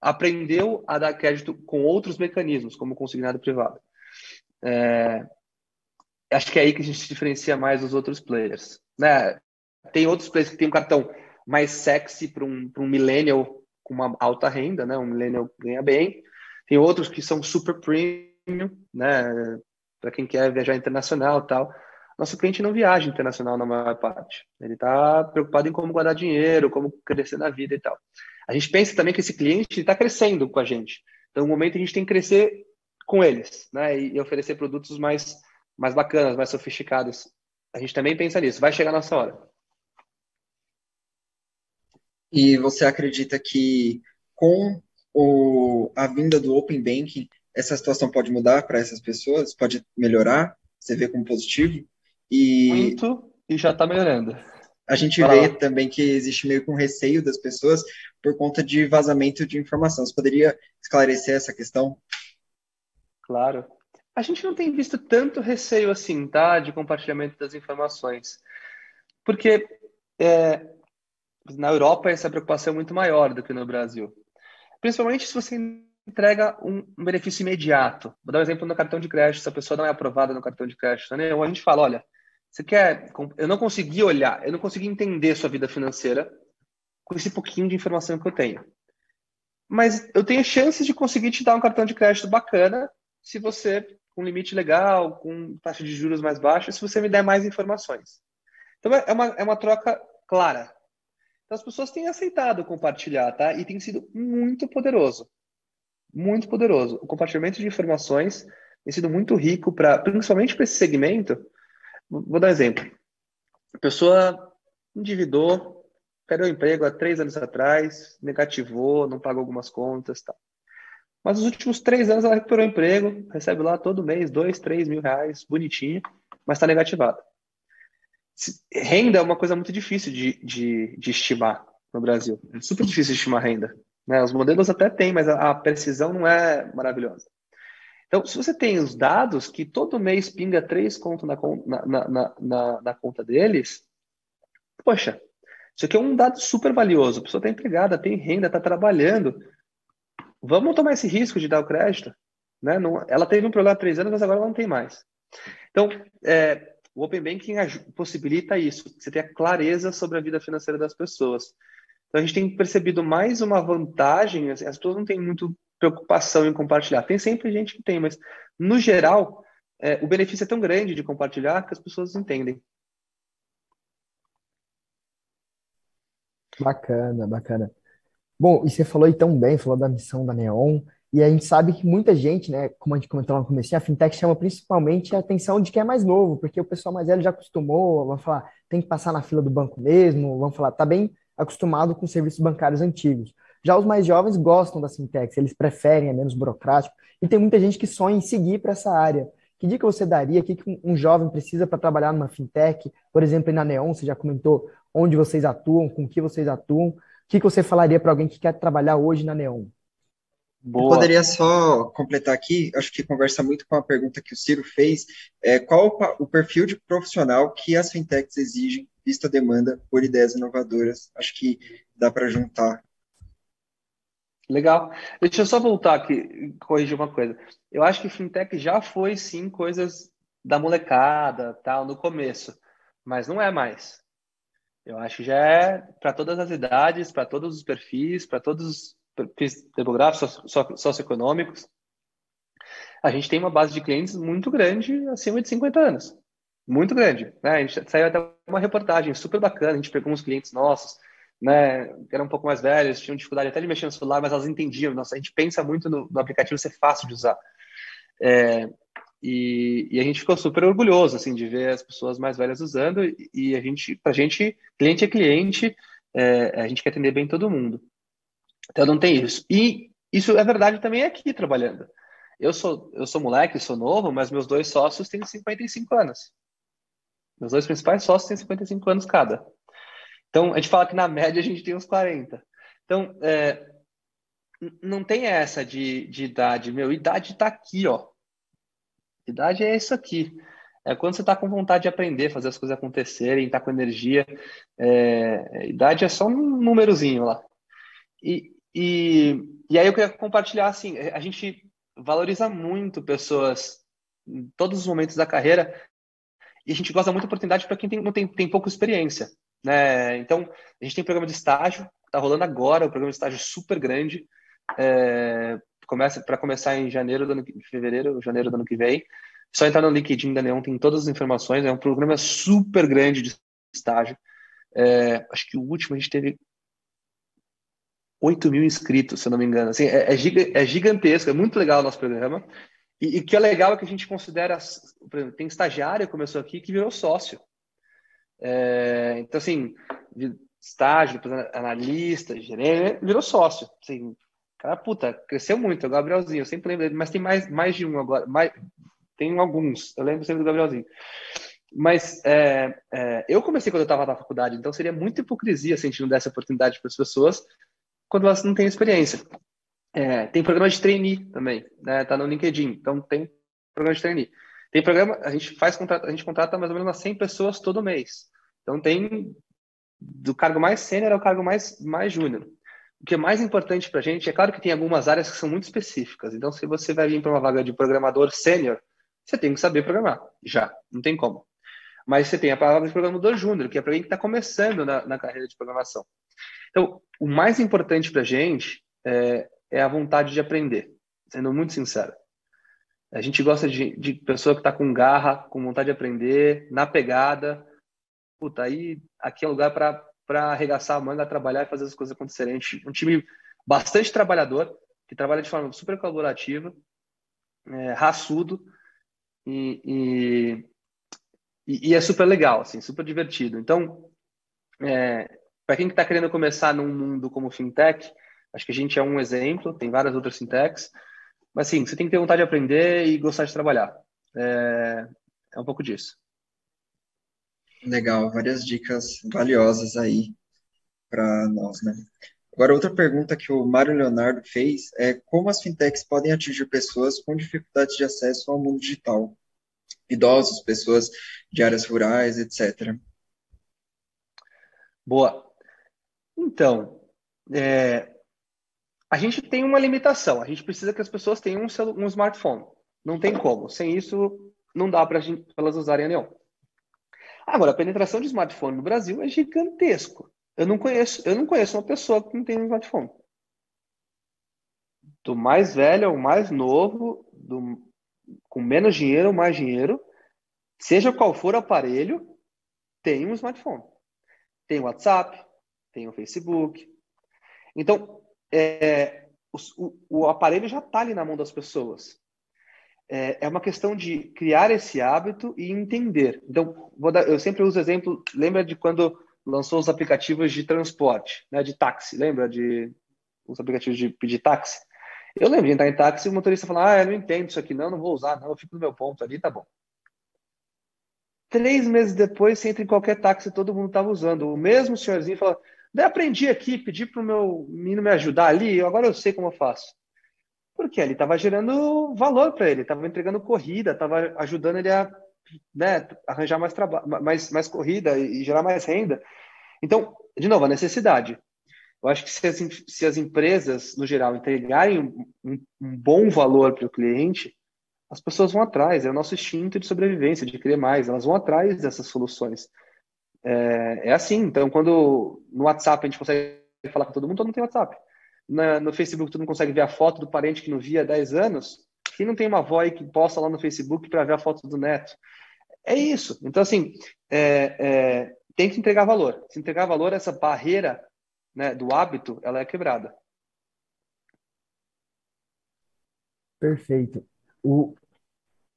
aprendeu a dar crédito com outros mecanismos, como consignado privado. É, acho que é aí que a gente se diferencia mais dos outros players. Né? Tem outros players que tem um cartão mais sexy para um, um millennial com uma alta renda, né? Um millennial ganha bem. Tem outros que são super premium, né? Para quem quer viajar internacional tal. Nosso cliente não viaja internacional na maior parte. Ele está preocupado em como guardar dinheiro, como crescer na vida e tal. A gente pensa também que esse cliente está crescendo com a gente. Então, no momento, a gente tem que crescer com eles, né? E, oferecer produtos mais, mais bacanas, mais sofisticados. A gente também pensa nisso. Vai chegar a nossa hora. E você acredita que com o, a vinda do Open Banking, essa situação pode mudar para essas pessoas? Pode melhorar? Você vê como positivo? E muito e já está melhorando. A gente vê também que existe meio que um receio das pessoas por conta de vazamento de informação. Você poderia esclarecer essa questão? Claro. A gente não tem visto tanto receio assim, tá? De compartilhamento das informações. Porque é, na Europa essa preocupação é muito maior do que no Brasil. Principalmente se você entrega um, benefício imediato. Vou dar um exemplo no cartão de crédito. Se a pessoa não é aprovada no cartão de crédito, né? a gente fala, olha, você quer. Eu não consegui olhar, eu não consegui entender sua vida financeira com esse pouquinho de informação que eu tenho. Mas eu tenho chances de conseguir te dar um cartão de crédito bacana se você, com limite legal, com taxa de juros mais baixa, se você me der mais informações. Então é uma, é uma troca clara. Então as pessoas têm aceitado compartilhar, tá? E tem sido muito poderoso. Muito poderoso. O compartilhamento de informações tem sido muito rico, para, principalmente para esse segmento, Vou dar um exemplo. A pessoa endividou, perdeu o emprego há três anos atrás, negativou, não pagou algumas contas, tal. Mas nos últimos três anos ela recuperou o emprego, recebe lá todo mês dois, três mil reais, bonitinho, mas está negativada. Renda é uma coisa muito difícil de, de, de estimar no Brasil. É super difícil de estimar renda. Né? Os modelos até têm, mas a, precisão não é maravilhosa. Então, se você tem os dados que todo mês pinga três contos na, na, na, na, na conta deles, poxa, isso aqui é um dado super valioso. A pessoa está empregada, tem renda, está trabalhando. Vamos tomar esse risco de dar o crédito. Né? Não, ela teve um problema há três anos, mas agora ela não tem mais. Então, é, o Open Banking possibilita isso, você ter a clareza sobre a vida financeira das pessoas. Então, a gente tem percebido mais uma vantagem, as pessoas não têm muito preocupação em compartilhar. Tem sempre gente que tem, mas no geral, é, o benefício é tão grande de compartilhar que as pessoas entendem. Bacana, bacana. Bom, e você falou aí tão bem, falou da missão da Neon, e a gente sabe que muita gente, né, como a gente comentou no começo, a fintech chama principalmente a atenção de quem é mais novo, porque o pessoal mais velho já acostumou, vão falar, tem que passar na fila do banco mesmo, vão falar, tá bem acostumado com serviços bancários antigos. Já os mais jovens gostam da fintech, eles preferem, é menos burocrático, e tem muita gente que sonha em seguir para essa área. Que dica você daria? O que um jovem precisa para trabalhar numa fintech? Por exemplo, na Neon, você já comentou onde vocês atuam, com que vocês atuam. O que você falaria para alguém que quer trabalhar hoje na Neon? Boa. Eu poderia só completar aqui, acho que conversa muito com a pergunta que o Ciro fez. É, qual o perfil de profissional que as fintechs exigem, vista demanda por ideias inovadoras? Acho que dá para juntar Legal. Deixa eu só voltar aqui corrigir uma coisa. Eu acho que fintech já foi sim coisas da molecada, tal, no começo, mas não é mais. Eu acho que já é para todas as idades, para todos os perfis, para todos os perfis demográficos, socioeconômicos. A gente tem uma base de clientes muito grande, acima de 50 anos. Muito grande. Né? A gente saiu até uma reportagem super bacana, a gente pegou uns clientes nossos, né, que eram um pouco mais velhas, tinham dificuldade até de mexer no celular, mas elas entendiam. Nossa, a gente pensa muito no, no aplicativo ser fácil de usar. É, e, e, a gente ficou super orgulhoso assim de ver as pessoas mais velhas usando e a gente, para gente, cliente é cliente, é, a gente quer atender bem todo mundo. Então não tem isso. E isso é verdade também aqui trabalhando. Eu sou eu sou moleque, sou novo, mas meus dois sócios têm 55 anos. Meus dois principais sócios têm 55 anos cada. Então, a gente fala que na média a gente tem uns 40. Então, é, não tem essa de, de idade. Meu, idade está aqui, ó. Idade é isso aqui. É quando você está com vontade de aprender, fazer as coisas acontecerem, está com energia. É, idade é só um númerozinho lá. E, e, e aí eu queria compartilhar assim, a gente valoriza muito pessoas em todos os momentos da carreira e a gente gosta muito da oportunidade para quem tem, não tem, tem pouca experiência. Né? Então, a gente tem um programa de estágio, está rolando agora, um programa de estágio super grande, é, começa para começar em janeiro do ano, fevereiro, janeiro do ano que vem. Só entrar no LinkedIn da Neon tem todas as informações. É um programa super grande de estágio. É, acho que o último a gente teve 8 mil inscritos, se eu não me engano. Assim, é, é, é gigantesco, é muito legal o nosso programa. E, o que é legal é que a gente considera, por exemplo, tem estagiário que começou aqui que virou sócio. É, então, assim, estágio, analista, gerente, virou sócio. Assim, cara, puta, cresceu muito, é o Gabrielzinho, eu sempre lembro dele, mas tem mais, mais de um agora, mais, tem alguns, eu lembro sempre do Gabrielzinho. Mas é, é, eu comecei quando eu estava na faculdade, então seria muita hipocrisia se a gente não desse oportunidade para as pessoas quando elas não têm experiência. É, tem programa de trainee também, né? Tá no LinkedIn, então tem programa de trainee. Tem programa, a gente faz contrato, a gente contrata mais ou menos umas 100 pessoas todo mês. Então tem do cargo mais sênior ao cargo mais mais júnior. O que é mais importante para a gente, é claro que tem algumas áreas que são muito específicas. Então, se você vai vir para uma vaga de programador sênior, você tem que saber programar, já, não tem como. Mas você tem a palavra de programador júnior, que é para quem está começando na, na carreira de programação. Então, o mais importante para a gente é, é, a vontade de aprender, sendo muito sincero. A gente gosta de, de pessoa que está com garra, com vontade de aprender, na pegada. Puta, aí aqui é lugar para arregaçar a manga, trabalhar e fazer as coisas acontecerem. Um time bastante trabalhador, que trabalha de forma super colaborativa, é, raçudo e, e, e, é super legal, assim, super divertido. Então, é, para quem está querendo começar num mundo como fintech, acho que a gente é um exemplo, tem várias outras fintechs, mas sim, você tem que ter vontade de aprender e gostar de trabalhar. É, é um pouco disso. Legal, várias dicas valiosas aí para nós, né? Agora, outra pergunta que o Mário Leonardo fez é como as fintechs podem atingir pessoas com dificuldades de acesso ao mundo digital? Idosos, pessoas de áreas rurais, etc. Boa. Então, é, a gente tem uma limitação. A gente precisa que as pessoas tenham um, um smartphone. Não tem como. Sem isso, não dá para elas usarem a Neon. Agora, a penetração de smartphone no Brasil é gigantesco. Eu não conheço, eu não conheço uma pessoa que não tem um smartphone. Do mais velho ao mais novo, do, com menos dinheiro ou mais dinheiro, seja qual for o aparelho, tem um smartphone. Tem o WhatsApp, tem o Facebook. Então, é, o, o, aparelho já está ali na mão das pessoas. É, é, uma questão de criar esse hábito e entender. Então, dar, eu sempre uso exemplo, lembra de quando lançou os aplicativos de transporte, né, de táxi, lembra de os aplicativos de pedir táxi? Eu lembro de entrar em táxi e o motorista falar, ah, eu não entendo isso aqui, não, não vou usar, não, eu fico no meu ponto ali, tá bom. Três meses depois, você entra em qualquer táxi, todo mundo estava usando. O mesmo senhorzinho fala, Daí aprendi aqui, pedi para o meu menino me ajudar ali, agora eu sei como eu faço. Porque ele estava gerando valor para ele, estava entregando corrida, estava ajudando ele a né, arranjar mais, mais, mais corrida e gerar mais renda. Então, de novo, a necessidade. Eu acho que se as, se as empresas, no geral, entregarem um, um, um bom valor para o cliente, as pessoas vão atrás. É o nosso instinto de sobrevivência, de querer mais. Elas vão atrás dessas soluções. É, é, assim, então quando no WhatsApp a gente consegue falar com todo mundo, todo mundo tem WhatsApp. Na, no Facebook todo mundo consegue ver a foto do parente que não via há 10 anos. Quem não tem uma avó que posta lá no Facebook para ver a foto do neto? É isso. Então, assim, é, é, tem que entregar valor. Se entregar valor, essa barreira né, do hábito, ela é quebrada. Perfeito. O,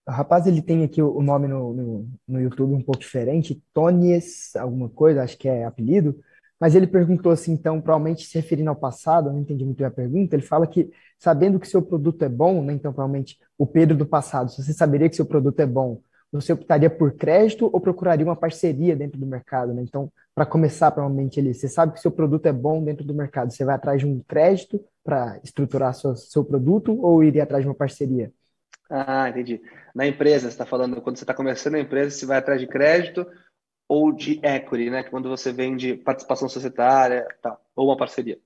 o rapaz, ele tem aqui o nome no, no, no YouTube um pouco diferente, Tonies, alguma coisa, acho que é apelido, mas ele perguntou assim, então, provavelmente se referindo ao passado, não entendi muito bem a pergunta, ele fala que, sabendo que seu produto é bom, né, então, provavelmente, o Pedro do passado, se você saberia que seu produto é bom, você optaria por crédito ou procuraria uma parceria dentro do mercado, né? Então, para começar, provavelmente, ele, você sabe que seu produto é bom dentro do mercado, você vai atrás de um crédito para estruturar seu, seu produto ou iria atrás de uma parceria? Ah, entendi. Na empresa, você está falando, quando você está começando a empresa, você vai atrás de crédito ou de equity, né? É quando você vende participação societária, tal, ou uma parceria.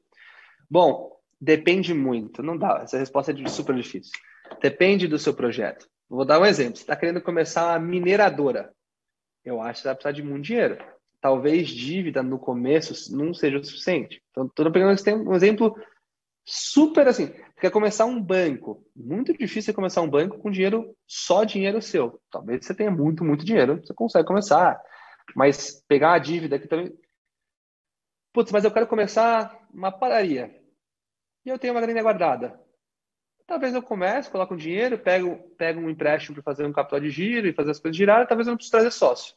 Bom, depende muito. Não dá. Essa resposta é super difícil. Depende do seu projeto. Vou dar um exemplo. Você está querendo começar uma mineradora. Eu acho que você vai precisar de muito dinheiro. Talvez dívida no começo não seja o suficiente. Então, estou pegando um exemplo super assim. Quer começar um banco. Muito difícil começar um banco com dinheiro, só dinheiro seu. Talvez você tenha muito, muito dinheiro, você consegue começar. Mas pegar a dívida aqui também. Putz, mas eu quero começar uma padaria. E eu tenho uma grana guardada. Talvez eu comece, coloco um dinheiro, pego, pego um empréstimo para fazer um capital de giro e fazer as coisas girarem, talvez eu não precise trazer sócio.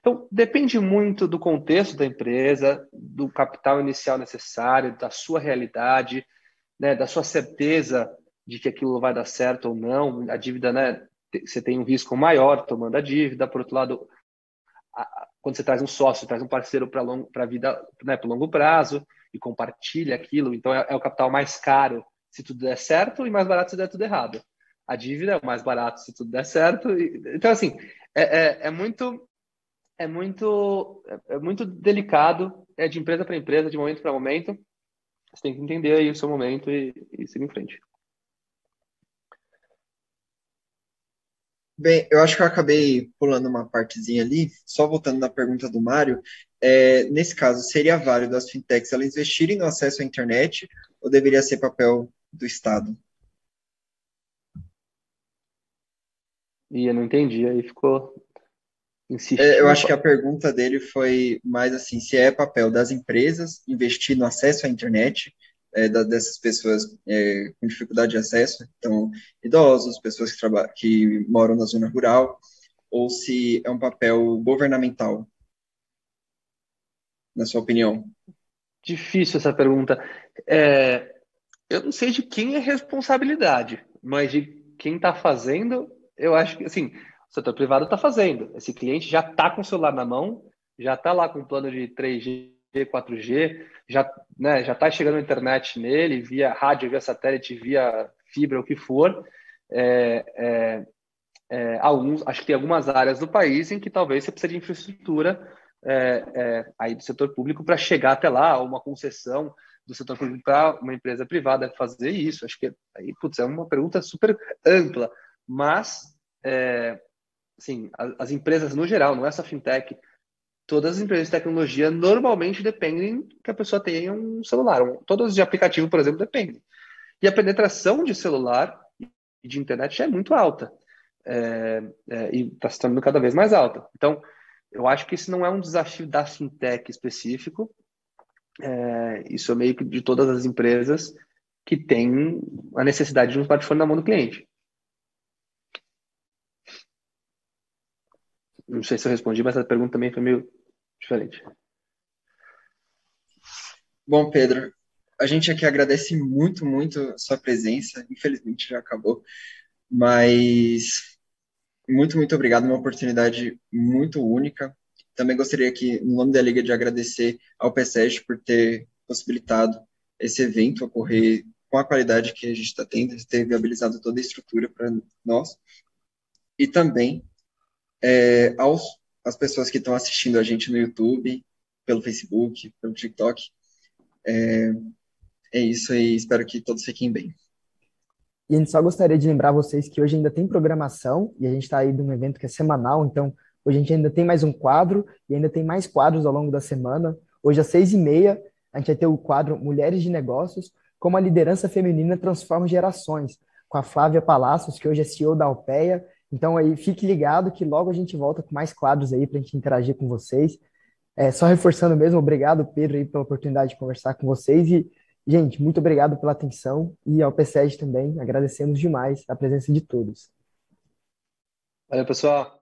Então, depende muito do contexto da empresa, do capital inicial necessário, da sua realidade, né, da sua certeza de que aquilo vai dar certo ou não. A dívida, né, você tem um risco maior tomando a dívida. Por outro lado, a, quando você traz um sócio, traz um parceiro para longo, para vida, né, para longo prazo e compartilha aquilo, então é, é, o capital mais caro se tudo der certo e mais barato se der tudo errado. A dívida é o mais barato se tudo der certo. E, então, assim, é, é, é muito é muito é muito delicado, é de empresa para empresa, de momento para momento. Você tem que entender aí o seu momento e, e seguir em frente. Bem, eu acho que eu acabei pulando uma partezinha ali, só voltando na pergunta do Mário. É, nesse caso, seria válido as fintechs elas investirem no acesso à internet ou deveria ser papel do Estado? E eu não entendi, aí ficou é, eu acho que a pergunta dele foi mais assim, se é papel das empresas investir no acesso à internet é, da, dessas pessoas é, com dificuldade de acesso, então idosos, pessoas que, trabalham, que moram na zona rural, ou se é um papel governamental, na sua opinião? Difícil essa pergunta. É, eu não sei de quem é responsabilidade, mas de quem está fazendo, eu acho que assim o setor privado está fazendo. Esse cliente já está com o celular na mão, já está lá com o plano de 3G, 4G, já né, já está chegando a internet nele, via rádio, via satélite, via fibra, o que for. É, é, é, alguns, acho que tem algumas áreas do país em que talvez você precise de infraestrutura é, é, aí do setor público para chegar até lá, ou uma concessão do setor público para uma empresa privada fazer isso. Acho que aí, putz, é uma pergunta super ampla, mas é, assim, as, as, empresas no geral, não é só fintech, todas as empresas de tecnologia normalmente dependem que a pessoa tenha um celular. Um, todas de aplicativo, por exemplo, dependem. E a penetração de celular e de internet é muito alta. É, é, e está se tornando cada vez mais alta. Então, eu acho que isso não é um desafio da fintech específico, é, isso é meio que de todas as empresas que têm a necessidade de um smartphone na mão do cliente. Não sei se eu respondi, mas a pergunta também foi meio diferente. Bom, Pedro, a gente aqui agradece muito, muito sua presença. Infelizmente já acabou, mas muito, muito obrigado. Uma oportunidade muito única. Também gostaria aqui, no nome da Liga, de agradecer ao PSEG por ter possibilitado esse evento ocorrer com a qualidade que a gente está tendo, ter viabilizado toda a estrutura para nós. E também é, aos as pessoas que estão assistindo a gente no YouTube, pelo Facebook, pelo TikTok. É, é isso e espero que todos fiquem bem. E a gente só gostaria de lembrar vocês que hoje ainda tem programação e a gente está aí de um evento que é semanal, então hoje a gente ainda tem mais um quadro e ainda tem mais quadros ao longo da semana. Hoje às seis e meia a gente vai ter o quadro Mulheres de Negócios, como a liderança feminina transforma gerações, com a Flávia Palacios, que hoje é CEO da Alpeia, então aí fique ligado que logo a gente volta com mais quadros aí para a gente interagir com vocês. É, só reforçando mesmo, obrigado, Pedro, aí, pela oportunidade de conversar com vocês. E, gente, muito obrigado pela atenção e ao PSEG também. Agradecemos demais a presença de todos. Valeu, pessoal.